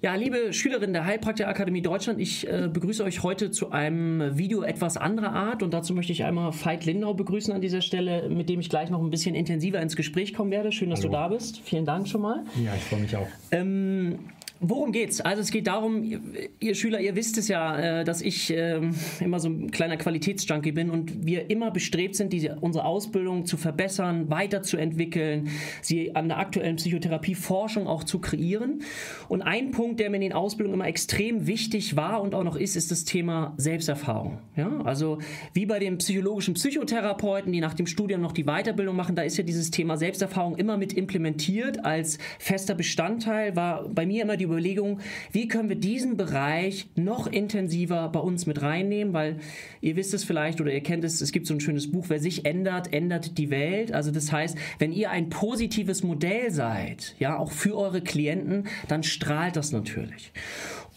Ja, liebe Schülerinnen der Heilpraktiker-Akademie Deutschland, ich äh, begrüße euch heute zu einem Video etwas anderer Art und dazu möchte ich einmal Veit Lindau begrüßen an dieser Stelle, mit dem ich gleich noch ein bisschen intensiver ins Gespräch kommen werde. Schön, dass Hallo. du da bist. Vielen Dank schon mal. Ja, ich freue mich auch. Ähm, Worum geht's? Also es geht darum, ihr Schüler, ihr wisst es ja, äh, dass ich ähm, immer so ein kleiner Qualitätsjunkie bin und wir immer bestrebt sind, diese, unsere Ausbildung zu verbessern, weiterzuentwickeln, sie an der aktuellen Psychotherapieforschung auch zu kreieren. Und ein Punkt, der mir in den Ausbildungen immer extrem wichtig war und auch noch ist, ist das Thema Selbsterfahrung. Ja? Also wie bei den psychologischen Psychotherapeuten, die nach dem Studium noch die Weiterbildung machen, da ist ja dieses Thema Selbsterfahrung immer mit implementiert als fester Bestandteil, war bei mir immer die Überlegung, wie können wir diesen Bereich noch intensiver bei uns mit reinnehmen, weil ihr wisst es vielleicht oder ihr kennt es, es gibt so ein schönes Buch, wer sich ändert, ändert die Welt. Also das heißt, wenn ihr ein positives Modell seid, ja, auch für eure Klienten, dann strahlt das natürlich.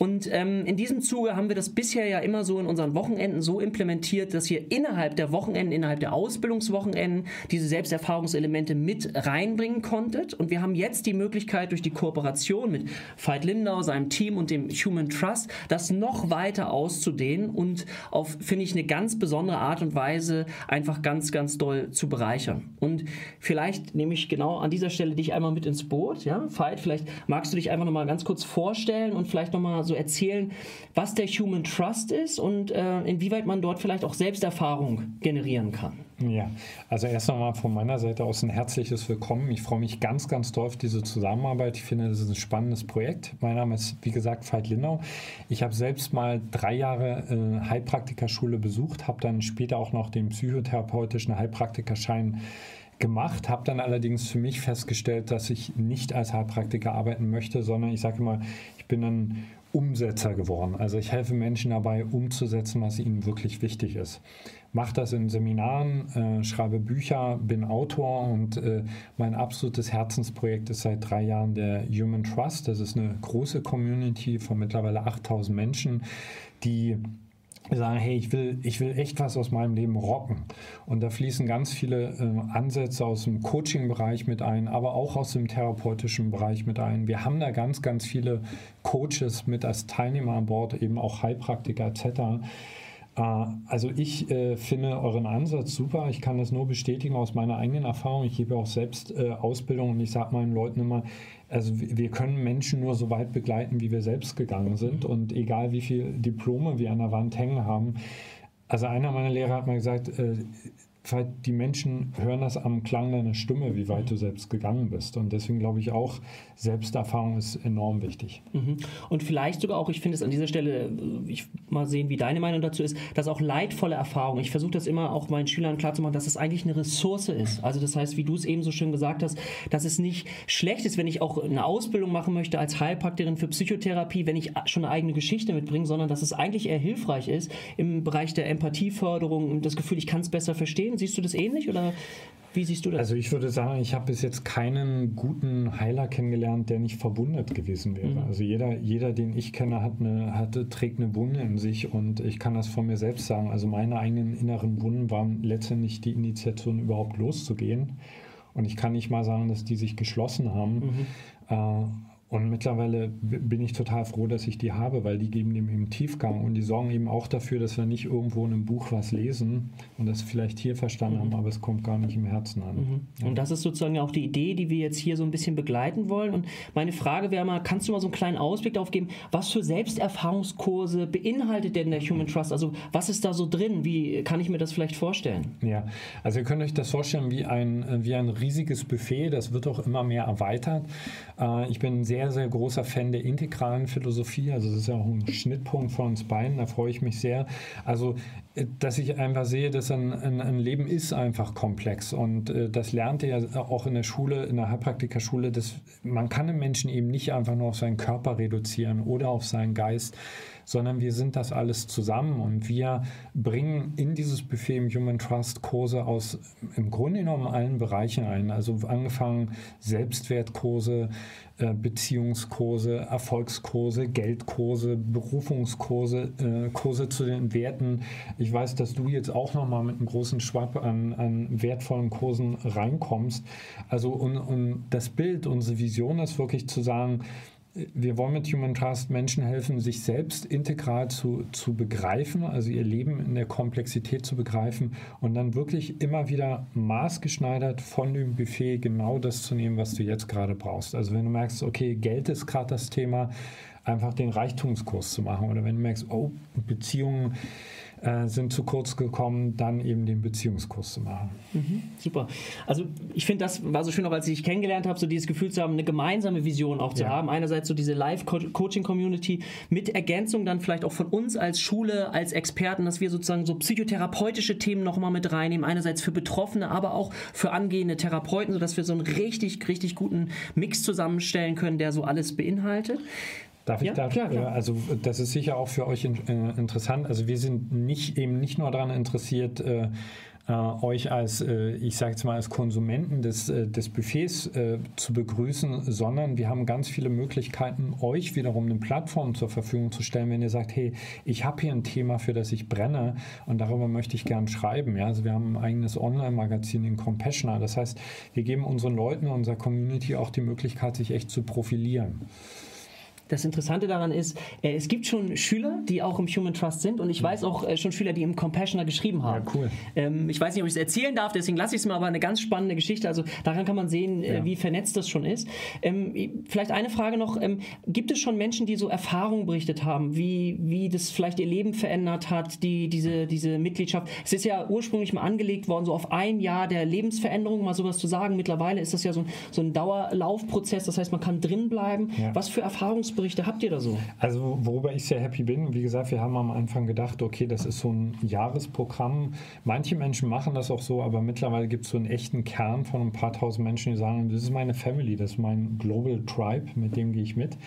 Und ähm, in diesem Zuge haben wir das bisher ja immer so in unseren Wochenenden so implementiert, dass ihr innerhalb der Wochenenden, innerhalb der Ausbildungswochenenden diese Selbsterfahrungselemente mit reinbringen konntet. Und wir haben jetzt die Möglichkeit durch die Kooperation mit Veit Lindau, seinem Team und dem Human Trust, das noch weiter auszudehnen und auf, finde ich, eine ganz besondere Art und Weise einfach ganz, ganz doll zu bereichern. Und vielleicht nehme ich genau an dieser Stelle dich einmal mit ins Boot. Ja, Veit, vielleicht magst du dich einfach nochmal ganz kurz vorstellen und vielleicht nochmal so so erzählen, was der Human Trust ist und äh, inwieweit man dort vielleicht auch Selbsterfahrung generieren kann. Ja, also erst einmal von meiner Seite aus ein herzliches Willkommen. Ich freue mich ganz, ganz doll auf diese Zusammenarbeit. Ich finde, das ist ein spannendes Projekt. Mein Name ist, wie gesagt, Veit Lindau. Ich habe selbst mal drei Jahre äh, Heilpraktikerschule besucht, habe dann später auch noch den psychotherapeutischen Heilpraktikerschein gemacht, habe dann allerdings für mich festgestellt, dass ich nicht als Heilpraktiker arbeiten möchte, sondern ich sage immer, ich bin ein Umsetzer geworden. Also ich helfe Menschen dabei, umzusetzen, was ihnen wirklich wichtig ist. Mache das in Seminaren, äh, schreibe Bücher, bin Autor und äh, mein absolutes Herzensprojekt ist seit drei Jahren der Human Trust. Das ist eine große Community von mittlerweile 8000 Menschen, die sagen, hey, ich will, ich will echt was aus meinem Leben rocken. Und da fließen ganz viele äh, Ansätze aus dem Coaching-Bereich mit ein, aber auch aus dem therapeutischen Bereich mit ein. Wir haben da ganz, ganz viele Coaches mit als Teilnehmer an Bord, eben auch Heilpraktiker etc. Äh, also ich äh, finde euren Ansatz super. Ich kann das nur bestätigen aus meiner eigenen Erfahrung. Ich gebe auch selbst äh, Ausbildung und ich sage meinen Leuten immer, also wir können Menschen nur so weit begleiten, wie wir selbst gegangen sind. Und egal wie viele Diplome wir an der Wand hängen haben. Also einer meiner Lehrer hat mal gesagt, äh, die Menschen hören das am Klang deiner Stimme, wie weit du selbst gegangen bist. Und deswegen glaube ich auch, Selbsterfahrung ist enorm wichtig. Mhm. Und vielleicht sogar auch, ich finde es an dieser Stelle, äh, ich mal sehen, wie deine Meinung dazu ist, dass auch leidvolle Erfahrung, ich versuche das immer auch meinen Schülern klarzumachen, dass es eigentlich eine Ressource ist. Also das heißt, wie du es eben so schön gesagt hast, dass es nicht schlecht ist, wenn ich auch eine Ausbildung machen möchte als Heilpraktikerin für Psychotherapie, wenn ich schon eine eigene Geschichte mitbringe, sondern dass es eigentlich eher hilfreich ist im Bereich der Empathieförderung und das Gefühl, ich kann es besser verstehen. Siehst du das ähnlich oder wie siehst du das? Also ich würde sagen, ich habe bis jetzt keinen guten Heiler kennengelernt, der nicht verwundet gewesen wäre. Mhm. Also jeder, jeder, den ich kenne, hat eine, hatte, trägt eine Wunde in sich und ich kann das von mir selbst sagen. Also meine eigenen inneren Wunden waren letztendlich die Initiation, überhaupt loszugehen. Und ich kann nicht mal sagen, dass die sich geschlossen haben. Mhm. Äh, und mittlerweile bin ich total froh, dass ich die habe, weil die geben dem eben Tiefgang und die sorgen eben auch dafür, dass wir nicht irgendwo in einem Buch was lesen und das vielleicht hier verstanden mhm. haben, aber es kommt gar nicht im Herzen an. Mhm. Ja. Und das ist sozusagen auch die Idee, die wir jetzt hier so ein bisschen begleiten wollen. Und meine Frage wäre mal, kannst du mal so einen kleinen Ausblick darauf geben, was für Selbsterfahrungskurse beinhaltet denn der Human Trust? Also was ist da so drin? Wie kann ich mir das vielleicht vorstellen? Ja, also ihr könnt euch das vorstellen wie ein, wie ein riesiges Buffet, das wird auch immer mehr erweitert. Äh, ich bin sehr sehr, sehr großer Fan der integralen Philosophie. Also das ist ja auch ein Schnittpunkt von uns beiden, da freue ich mich sehr. Also, äh, dass ich einfach sehe, dass ein, ein, ein Leben ist einfach komplex. Und äh, das lernte ja auch in der Schule, in der Heilpraktikerschule, dass man kann den Menschen eben nicht einfach nur auf seinen Körper reduzieren oder auf seinen Geist sondern wir sind das alles zusammen und wir bringen in dieses Buffet im Human Trust Kurse aus im Grunde genommen allen Bereichen ein. Also angefangen Selbstwertkurse, äh, Beziehungskurse, Erfolgskurse, Geldkurse, Berufungskurse, äh, Kurse zu den Werten. Ich weiß, dass du jetzt auch nochmal mit einem großen Schwapp an, an wertvollen Kursen reinkommst. Also und, und das Bild, unsere Vision ist wirklich zu sagen, wir wollen mit Human Trust Menschen helfen, sich selbst integral zu, zu begreifen, also ihr Leben in der Komplexität zu begreifen und dann wirklich immer wieder maßgeschneidert von dem Buffet genau das zu nehmen, was du jetzt gerade brauchst. Also wenn du merkst, okay, Geld ist gerade das Thema, einfach den Reichtumskurs zu machen oder wenn du merkst, oh, Beziehungen äh, sind zu kurz gekommen, dann eben den Beziehungskurs zu machen. Mhm, super. Also ich finde, das war so schön, auch als ich dich kennengelernt habe, so dieses Gefühl zu haben, eine gemeinsame Vision auch zu ja. haben. Einerseits so diese Live-Coaching-Community mit Ergänzung dann vielleicht auch von uns als Schule, als Experten, dass wir sozusagen so psychotherapeutische Themen nochmal mit reinnehmen. Einerseits für Betroffene, aber auch für angehende Therapeuten, sodass wir so einen richtig, richtig guten Mix zusammenstellen können, der so alles beinhaltet. Darf ich ja, da? Klar, klar. Also das ist sicher auch für euch in, äh, interessant. Also wir sind nicht eben nicht nur daran interessiert, äh, äh, euch als, äh, ich sage jetzt mal, als Konsumenten des, äh, des Buffets äh, zu begrüßen, sondern wir haben ganz viele Möglichkeiten, euch wiederum eine Plattform zur Verfügung zu stellen, wenn ihr sagt, hey, ich habe hier ein Thema, für das ich brenne und darüber möchte ich gern schreiben. Ja? Also wir haben ein eigenes Online-Magazin in Compassioner. Das heißt, wir geben unseren Leuten, unserer Community auch die Möglichkeit, sich echt zu profilieren das Interessante daran ist, äh, es gibt schon Schüler, die auch im Human Trust sind und ich weiß auch äh, schon Schüler, die im Compassioner geschrieben haben. Ja, cool. Ähm, ich weiß nicht, ob ich es erzählen darf, deswegen lasse ich es mal, aber eine ganz spannende Geschichte. Also daran kann man sehen, äh, ja. wie vernetzt das schon ist. Ähm, vielleicht eine Frage noch, ähm, gibt es schon Menschen, die so Erfahrungen berichtet haben, wie, wie das vielleicht ihr Leben verändert hat, die, diese, diese Mitgliedschaft? Es ist ja ursprünglich mal angelegt worden, so auf ein Jahr der Lebensveränderung, mal sowas zu sagen. Mittlerweile ist das ja so ein, so ein Dauerlaufprozess, das heißt, man kann drin bleiben. Ja. Was für Erfahrungsberichte Erfahrungsberichte habt ihr da so? Also worüber ich sehr happy bin, wie gesagt, wir haben am Anfang gedacht, okay, das ist so ein Jahresprogramm. Manche Menschen machen das auch so, aber mittlerweile gibt es so einen echten Kern von ein paar tausend Menschen, die sagen, das ist meine Family, das ist mein Global Tribe, mit dem gehe ich mit.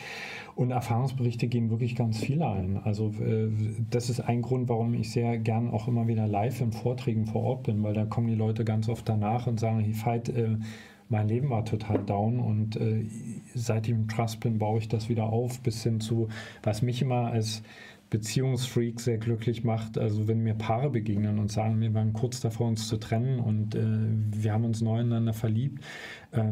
Und Erfahrungsberichte gehen wirklich ganz viele ein. Also äh, das ist ein Grund, warum ich sehr gern auch immer wieder live in Vorträgen vor Ort bin, weil da kommen die Leute ganz oft danach und sagen, hey, Veit, äh, mein Leben war total down und äh, seit ich im Trust bin, baue ich das wieder auf, bis hin zu, was mich immer als Beziehungsfreak sehr glücklich macht. Also wenn mir Paare begegnen und sagen, wir waren kurz davor, uns zu trennen und äh, wir haben uns neu ineinander verliebt. Äh,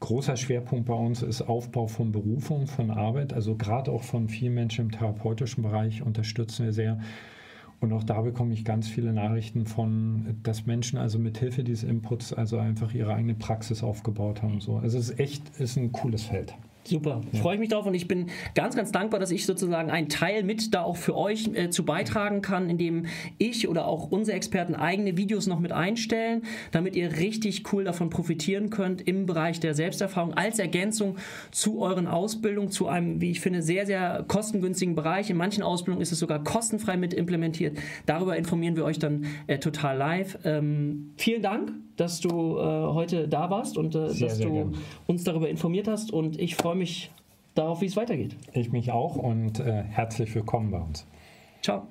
großer Schwerpunkt bei uns ist Aufbau von Berufung, von Arbeit. Also gerade auch von vielen Menschen im therapeutischen Bereich unterstützen wir sehr und auch da bekomme ich ganz viele Nachrichten von, dass Menschen also mit Hilfe dieses Inputs also einfach ihre eigene Praxis aufgebaut haben. So. Also es ist echt ist ein cooles Feld. Super, ja. freue ich mich drauf und ich bin ganz, ganz dankbar, dass ich sozusagen einen Teil mit da auch für euch äh, zu beitragen kann, indem ich oder auch unsere Experten eigene Videos noch mit einstellen, damit ihr richtig cool davon profitieren könnt im Bereich der Selbsterfahrung als Ergänzung zu euren Ausbildungen, zu einem, wie ich finde, sehr, sehr kostengünstigen Bereich. In manchen Ausbildungen ist es sogar kostenfrei mit implementiert. Darüber informieren wir euch dann äh, total live. Ähm, vielen Dank, dass du äh, heute da warst und äh, sehr, dass sehr du gern. uns darüber informiert hast und ich freue mich, mich darauf, wie es weitergeht. Ich mich auch und äh, herzlich willkommen bei uns. Ciao.